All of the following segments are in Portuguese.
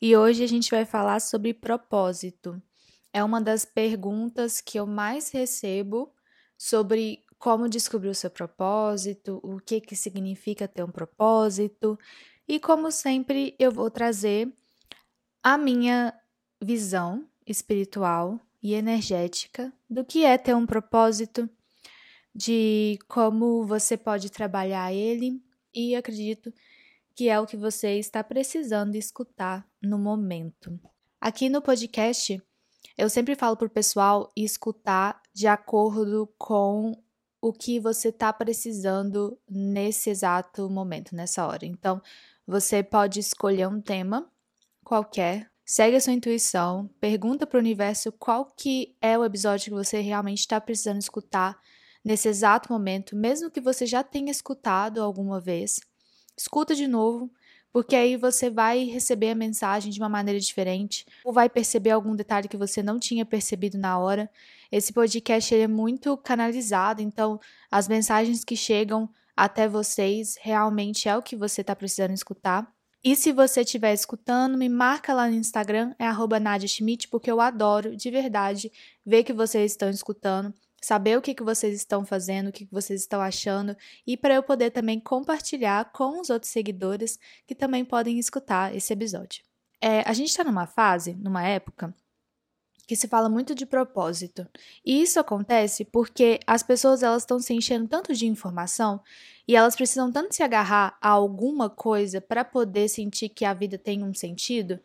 e hoje a gente vai falar sobre propósito. É uma das perguntas que eu mais recebo sobre como descobrir o seu propósito, o que que significa ter um propósito, e como sempre eu vou trazer a minha visão espiritual e energética do que é ter um propósito, de como você pode trabalhar ele e acredito que é o que você está precisando escutar no momento. Aqui no podcast, eu sempre falo para o pessoal escutar de acordo com o que você está precisando nesse exato momento, nessa hora. Então, você pode escolher um tema qualquer, segue a sua intuição, pergunta para o universo qual que é o episódio que você realmente está precisando escutar nesse exato momento, mesmo que você já tenha escutado alguma vez escuta de novo, porque aí você vai receber a mensagem de uma maneira diferente, ou vai perceber algum detalhe que você não tinha percebido na hora. Esse podcast é muito canalizado, então as mensagens que chegam até vocês realmente é o que você está precisando escutar. E se você estiver escutando, me marca lá no Instagram, é Nadia Schmidt, porque eu adoro, de verdade, ver que vocês estão escutando saber o que, que vocês estão fazendo, o que, que vocês estão achando, e para eu poder também compartilhar com os outros seguidores que também podem escutar esse episódio. É, a gente está numa fase, numa época, que se fala muito de propósito. E isso acontece porque as pessoas elas estão se enchendo tanto de informação e elas precisam tanto se agarrar a alguma coisa para poder sentir que a vida tem um sentido,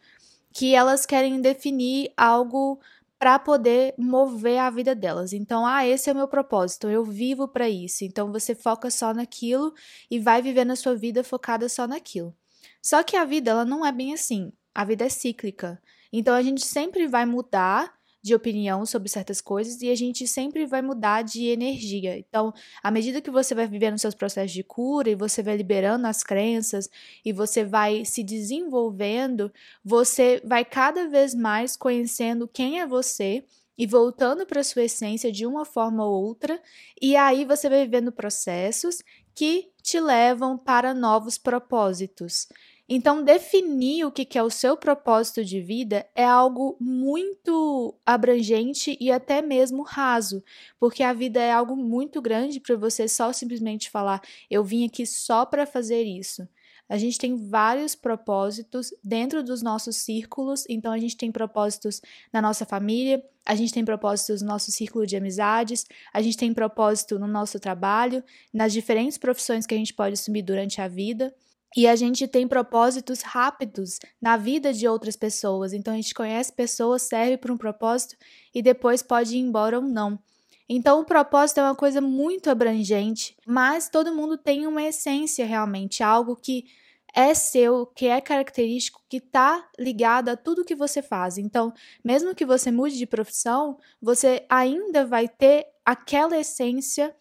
que elas querem definir algo para poder mover a vida delas. Então, ah, esse é o meu propósito, eu vivo para isso. Então, você foca só naquilo e vai vivendo a sua vida focada só naquilo. Só que a vida, ela não é bem assim. A vida é cíclica. Então, a gente sempre vai mudar de opinião sobre certas coisas e a gente sempre vai mudar de energia. Então, à medida que você vai vivendo seus processos de cura e você vai liberando as crenças e você vai se desenvolvendo, você vai cada vez mais conhecendo quem é você e voltando para sua essência de uma forma ou outra, e aí você vai vivendo processos que te levam para novos propósitos. Então, definir o que é o seu propósito de vida é algo muito abrangente e até mesmo raso, porque a vida é algo muito grande para você só simplesmente falar, eu vim aqui só para fazer isso. A gente tem vários propósitos dentro dos nossos círculos, então a gente tem propósitos na nossa família, a gente tem propósitos no nosso círculo de amizades, a gente tem propósito no nosso trabalho, nas diferentes profissões que a gente pode assumir durante a vida. E a gente tem propósitos rápidos na vida de outras pessoas. Então a gente conhece pessoas, serve para um propósito e depois pode ir embora ou não. Então o propósito é uma coisa muito abrangente, mas todo mundo tem uma essência realmente, algo que é seu, que é característico, que está ligado a tudo que você faz. Então, mesmo que você mude de profissão, você ainda vai ter aquela essência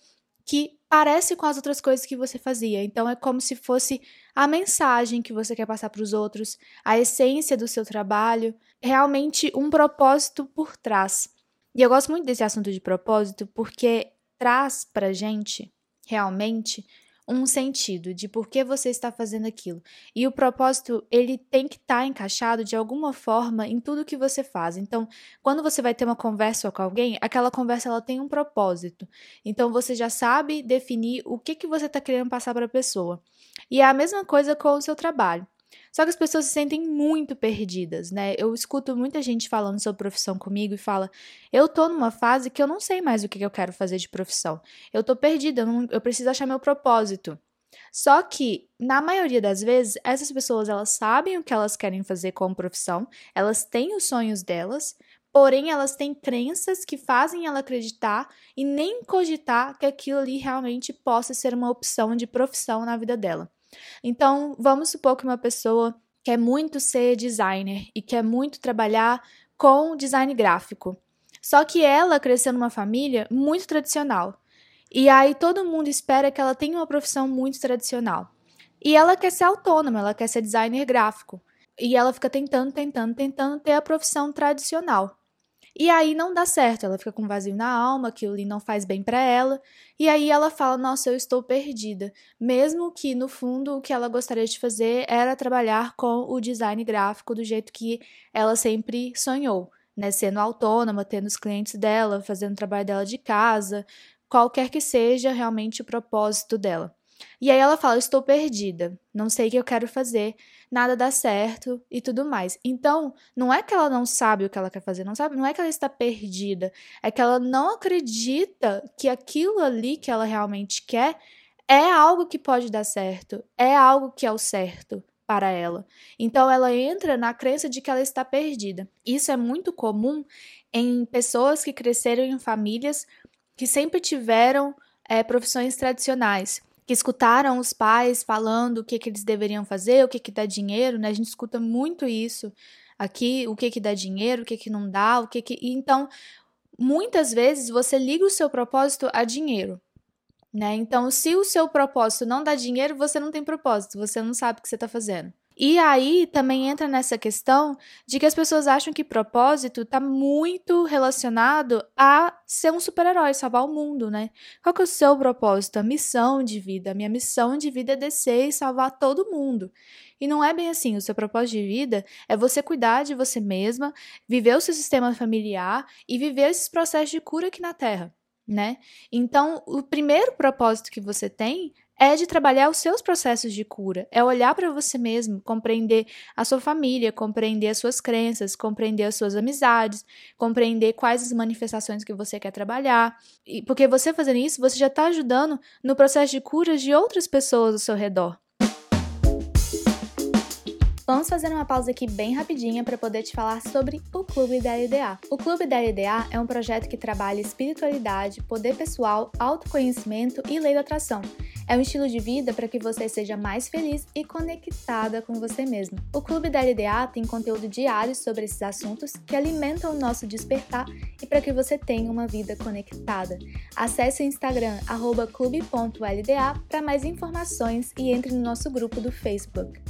que parece com as outras coisas que você fazia. Então é como se fosse a mensagem que você quer passar para os outros, a essência do seu trabalho, realmente um propósito por trás. E eu gosto muito desse assunto de propósito porque traz para gente realmente um sentido de por que você está fazendo aquilo. E o propósito, ele tem que estar tá encaixado de alguma forma em tudo que você faz. Então, quando você vai ter uma conversa com alguém, aquela conversa ela tem um propósito. Então, você já sabe definir o que, que você está querendo passar para a pessoa. E é a mesma coisa com o seu trabalho. Só que as pessoas se sentem muito perdidas, né? Eu escuto muita gente falando sobre profissão comigo e fala: eu tô numa fase que eu não sei mais o que eu quero fazer de profissão. Eu tô perdida, eu, não, eu preciso achar meu propósito. Só que, na maioria das vezes, essas pessoas elas sabem o que elas querem fazer como profissão, elas têm os sonhos delas, porém elas têm crenças que fazem ela acreditar e nem cogitar que aquilo ali realmente possa ser uma opção de profissão na vida dela. Então, vamos supor que uma pessoa quer muito ser designer e quer muito trabalhar com design gráfico. Só que ela cresceu numa família muito tradicional. E aí todo mundo espera que ela tenha uma profissão muito tradicional. E ela quer ser autônoma, ela quer ser designer gráfico. E ela fica tentando, tentando, tentando ter a profissão tradicional. E aí não dá certo, ela fica com um vazio na alma, aquilo ali não faz bem para ela, e aí ela fala: "Nossa, eu estou perdida". Mesmo que no fundo o que ela gostaria de fazer era trabalhar com o design gráfico do jeito que ela sempre sonhou, né, sendo autônoma, tendo os clientes dela, fazendo o trabalho dela de casa, qualquer que seja realmente o propósito dela. E aí ela fala: Estou perdida, não sei o que eu quero fazer, nada dá certo e tudo mais. Então, não é que ela não sabe o que ela quer fazer, não sabe, não é que ela está perdida, é que ela não acredita que aquilo ali que ela realmente quer é algo que pode dar certo, é algo que é o certo para ela. Então ela entra na crença de que ela está perdida. Isso é muito comum em pessoas que cresceram em famílias que sempre tiveram é, profissões tradicionais que escutaram os pais falando o que, que eles deveriam fazer, o que, que dá dinheiro, né? A gente escuta muito isso aqui, o que, que dá dinheiro, o que, que não dá, o que que. Então, muitas vezes você liga o seu propósito a dinheiro. Né? Então, se o seu propósito não dá dinheiro, você não tem propósito, você não sabe o que você está fazendo. E aí também entra nessa questão de que as pessoas acham que propósito está muito relacionado a ser um super-herói, salvar o mundo, né? Qual que é o seu propósito? A missão de vida. A minha missão de vida é descer e salvar todo mundo. E não é bem assim. O seu propósito de vida é você cuidar de você mesma, viver o seu sistema familiar e viver esses processos de cura aqui na Terra. Né? Então, o primeiro propósito que você tem é de trabalhar os seus processos de cura, é olhar para você mesmo, compreender a sua família, compreender as suas crenças, compreender as suas amizades, compreender quais as manifestações que você quer trabalhar. E porque você fazendo isso, você já está ajudando no processo de cura de outras pessoas ao seu redor. Vamos fazer uma pausa aqui bem rapidinha para poder te falar sobre o Clube da LDA. O Clube da LDA é um projeto que trabalha espiritualidade, poder pessoal, autoconhecimento e lei da atração. É um estilo de vida para que você seja mais feliz e conectada com você mesmo. O Clube da LDA tem conteúdo diário sobre esses assuntos que alimentam o nosso despertar e para que você tenha uma vida conectada. Acesse o Instagram clube.lda para mais informações e entre no nosso grupo do Facebook.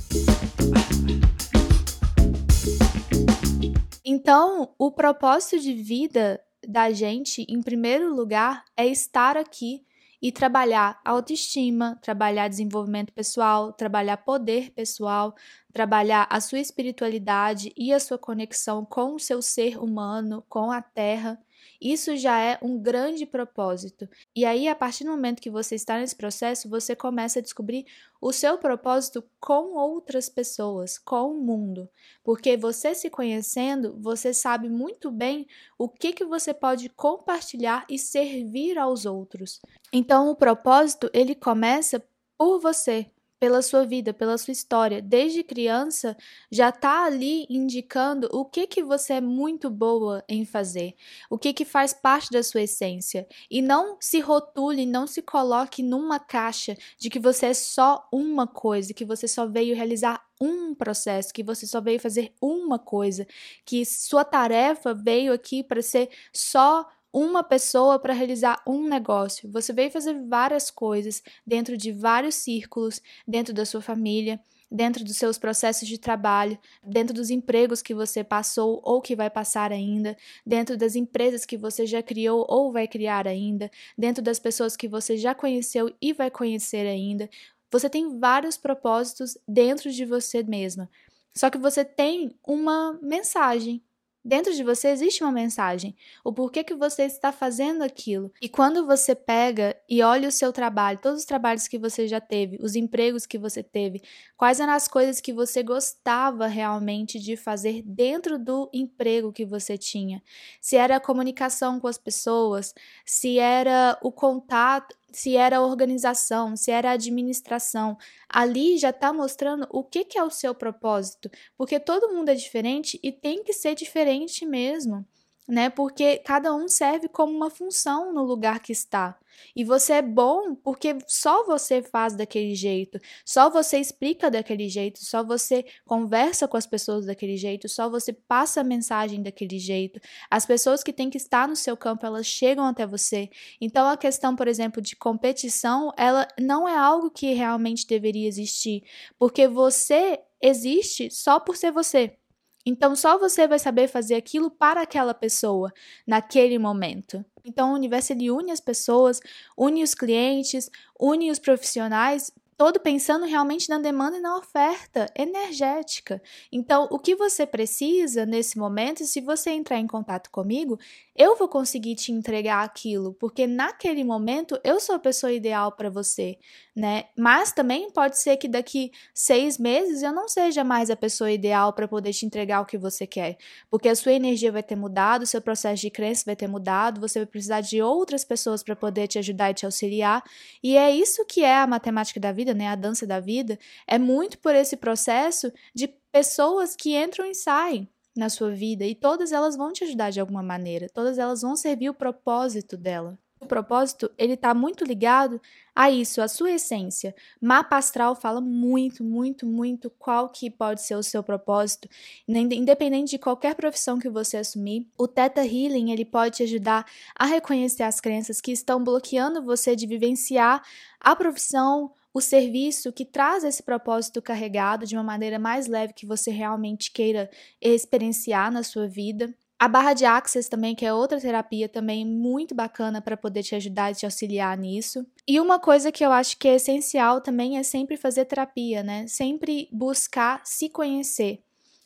Então, o propósito de vida da gente, em primeiro lugar, é estar aqui e trabalhar autoestima, trabalhar desenvolvimento pessoal, trabalhar poder pessoal, trabalhar a sua espiritualidade e a sua conexão com o seu ser humano, com a terra. Isso já é um grande propósito. E aí, a partir do momento que você está nesse processo, você começa a descobrir o seu propósito com outras pessoas, com o mundo. Porque você se conhecendo, você sabe muito bem o que, que você pode compartilhar e servir aos outros. Então, o propósito, ele começa por você, pela sua vida, pela sua história, desde criança, já está ali indicando o que que você é muito boa em fazer, o que que faz parte da sua essência. E não se rotule, não se coloque numa caixa de que você é só uma coisa, que você só veio realizar um processo, que você só veio fazer uma coisa, que sua tarefa veio aqui para ser só uma pessoa para realizar um negócio. Você veio fazer várias coisas dentro de vários círculos, dentro da sua família. dentro dos seus processos de trabalho, dentro dos empregos que você passou ou que vai passar ainda, dentro das empresas que você já criou ou vai criar ainda, dentro das pessoas que você já conheceu e vai conhecer ainda. Você tem vários propósitos dentro de você mesma. Só que você tem uma mensagem, Dentro de você existe uma mensagem, o porquê que você está fazendo aquilo. E quando você pega e olha o seu trabalho, todos os trabalhos que você já teve, os empregos que você teve, quais eram as coisas que você gostava realmente de fazer dentro do emprego que você tinha? Se era a comunicação com as pessoas, se era o contato, se era organização, se era administração. Ali já está mostrando o que, que é o seu propósito, porque todo mundo é diferente e tem que ser diferente mesmo né? Porque cada um serve como uma função no lugar que está. E você é bom porque só você faz daquele jeito, só você explica daquele jeito, só você conversa com as pessoas daquele jeito, só você passa a mensagem daquele jeito. As pessoas que têm que estar no seu campo, elas chegam até você. Então a questão, por exemplo, de competição, ela não é algo que realmente deveria existir, porque você existe só por ser você. Então, só você vai saber fazer aquilo para aquela pessoa, naquele momento. Então, o universo ele une as pessoas, une os clientes, une os profissionais todo pensando realmente na demanda e na oferta energética. Então, o que você precisa nesse momento, se você entrar em contato comigo, eu vou conseguir te entregar aquilo, porque naquele momento eu sou a pessoa ideal para você, né? Mas também pode ser que daqui seis meses eu não seja mais a pessoa ideal para poder te entregar o que você quer, porque a sua energia vai ter mudado, o seu processo de crença vai ter mudado, você vai precisar de outras pessoas para poder te ajudar e te auxiliar, e é isso que é a matemática da vida né, a dança da vida, é muito por esse processo de pessoas que entram e saem na sua vida e todas elas vão te ajudar de alguma maneira, todas elas vão servir o propósito dela. O propósito, ele está muito ligado a isso, a sua essência. Mapa astral fala muito, muito, muito qual que pode ser o seu propósito, independente de qualquer profissão que você assumir. O Theta Healing, ele pode te ajudar a reconhecer as crenças que estão bloqueando você de vivenciar a profissão o serviço que traz esse propósito carregado de uma maneira mais leve que você realmente queira experienciar na sua vida. A barra de Access também, que é outra terapia também muito bacana para poder te ajudar e te auxiliar nisso. E uma coisa que eu acho que é essencial também é sempre fazer terapia, né? Sempre buscar se conhecer,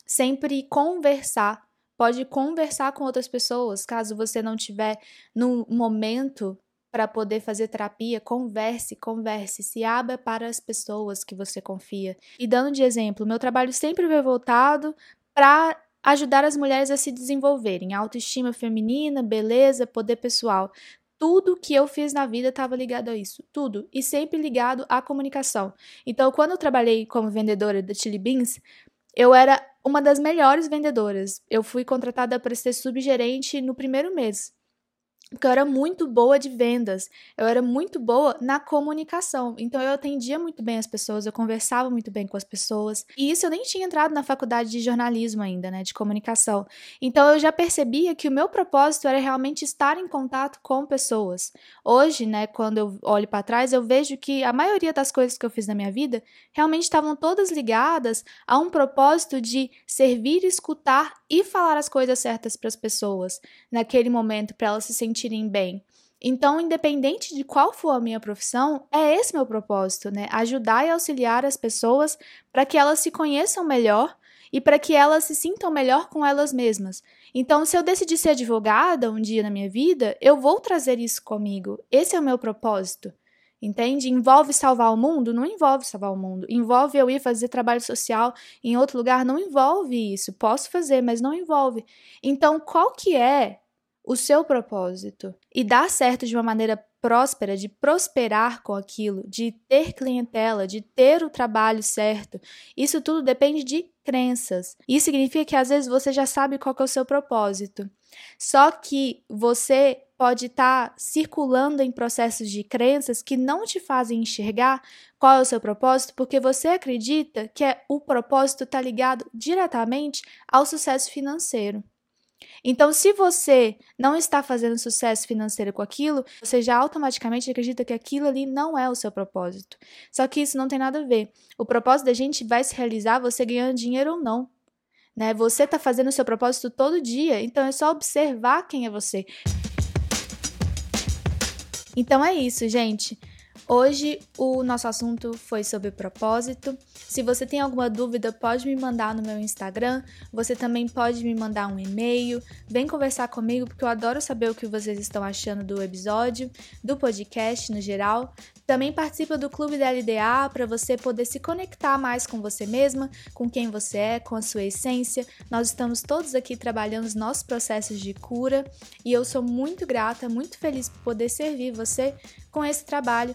sempre conversar. Pode conversar com outras pessoas, caso você não tiver no momento para poder fazer terapia, converse, converse, se abra para as pessoas que você confia. E dando de exemplo, meu trabalho sempre foi voltado para ajudar as mulheres a se desenvolverem, autoestima feminina, beleza, poder pessoal. Tudo que eu fiz na vida estava ligado a isso, tudo, e sempre ligado à comunicação. Então, quando eu trabalhei como vendedora da Chili Beans, eu era uma das melhores vendedoras. Eu fui contratada para ser subgerente no primeiro mês porque eu era muito boa de vendas, eu era muito boa na comunicação. Então eu atendia muito bem as pessoas, eu conversava muito bem com as pessoas. E isso eu nem tinha entrado na faculdade de jornalismo ainda, né, de comunicação. Então eu já percebia que o meu propósito era realmente estar em contato com pessoas. Hoje, né, quando eu olho para trás, eu vejo que a maioria das coisas que eu fiz na minha vida realmente estavam todas ligadas a um propósito de servir, escutar e falar as coisas certas para as pessoas naquele momento para elas se sentirem sentirem bem. Então, independente de qual for a minha profissão, é esse meu propósito, né? Ajudar e auxiliar as pessoas para que elas se conheçam melhor e para que elas se sintam melhor com elas mesmas. Então, se eu decidir ser advogada um dia na minha vida, eu vou trazer isso comigo. Esse é o meu propósito. Entende? Envolve salvar o mundo? Não envolve salvar o mundo. Envolve eu ir fazer trabalho social em outro lugar? Não envolve isso. Posso fazer, mas não envolve. Então, qual que é o seu propósito e dar certo de uma maneira próspera, de prosperar com aquilo, de ter clientela, de ter o trabalho certo, isso tudo depende de crenças. Isso significa que às vezes você já sabe qual é o seu propósito. Só que você pode estar tá circulando em processos de crenças que não te fazem enxergar qual é o seu propósito, porque você acredita que é, o propósito está ligado diretamente ao sucesso financeiro. Então, se você não está fazendo sucesso financeiro com aquilo, você já automaticamente acredita que aquilo ali não é o seu propósito. Só que isso não tem nada a ver. O propósito da gente vai se realizar você ganhando dinheiro ou não. Né? Você está fazendo o seu propósito todo dia, então é só observar quem é você. Então é isso, gente. Hoje o nosso assunto foi sobre propósito. Se você tem alguma dúvida, pode me mandar no meu Instagram. Você também pode me mandar um e-mail. Vem conversar comigo porque eu adoro saber o que vocês estão achando do episódio, do podcast no geral. Também participa do Clube da LDA para você poder se conectar mais com você mesma, com quem você é, com a sua essência. Nós estamos todos aqui trabalhando os nossos processos de cura e eu sou muito grata, muito feliz por poder servir você com esse trabalho